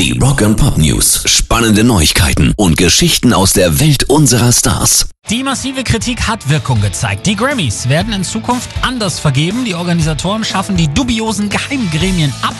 Die Rock and Pop News. Spannende Neuigkeiten und Geschichten aus der Welt unserer Stars. Die massive Kritik hat Wirkung gezeigt. Die Grammys werden in Zukunft anders vergeben. Die Organisatoren schaffen die dubiosen Geheimgremien ab.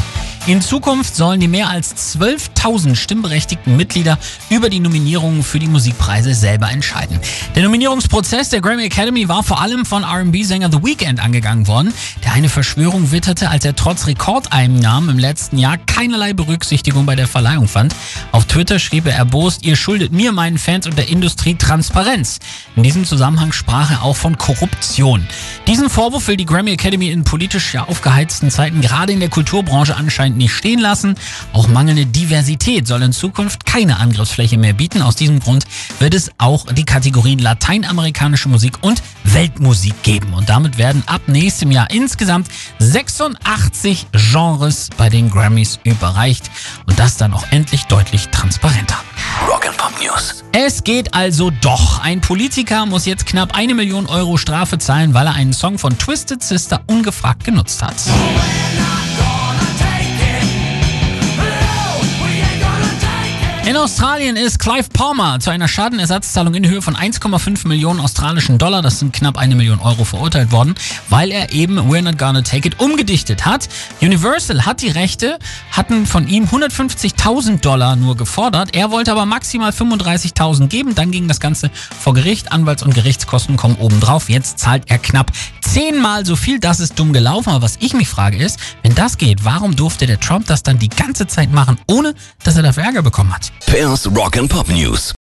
In Zukunft sollen die mehr als 12.000 stimmberechtigten Mitglieder über die Nominierungen für die Musikpreise selber entscheiden. Der Nominierungsprozess der Grammy Academy war vor allem von R&B-Sänger The Weeknd angegangen worden, der eine Verschwörung witterte, als er trotz Rekordeinnahmen im letzten Jahr keinerlei Berücksichtigung bei der Verleihung fand. Auf Twitter schrieb er erbost, ihr schuldet mir, meinen Fans und der Industrie Transparenz. In diesem Zusammenhang sprach er auch von Korruption. Diesen Vorwurf will die Grammy Academy in politisch ja aufgeheizten Zeiten gerade in der Kulturbranche anscheinend anscheinend nicht stehen lassen. Auch mangelnde Diversität soll in Zukunft keine Angriffsfläche mehr bieten. Aus diesem Grund wird es auch die Kategorien lateinamerikanische Musik und Weltmusik geben. Und damit werden ab nächstem Jahr insgesamt 86 Genres bei den Grammys überreicht. Und das dann auch endlich deutlich transparenter. Rock'n'Pop News. Es geht also doch. Ein Politiker muss jetzt knapp eine Million Euro Strafe zahlen, weil er einen Song von Twisted Sister ungefragt genutzt hat. In Australien ist Clive Palmer zu einer Schadenersatzzahlung in Höhe von 1,5 Millionen australischen Dollar, das sind knapp eine Million Euro, verurteilt worden, weil er eben We're Not Gonna Take It umgedichtet hat. Universal hat die Rechte, hatten von ihm 150.000 Dollar nur gefordert. Er wollte aber maximal 35.000 geben. Dann ging das Ganze vor Gericht. Anwalts- und Gerichtskosten kommen obendrauf. Jetzt zahlt er knapp zehnmal so viel. Das ist dumm gelaufen. Aber was ich mich frage ist, wenn das geht, warum durfte der Trump das dann die ganze Zeit machen, ohne dass er dafür Ärger bekommen hat? Pairs Rock and Pop News.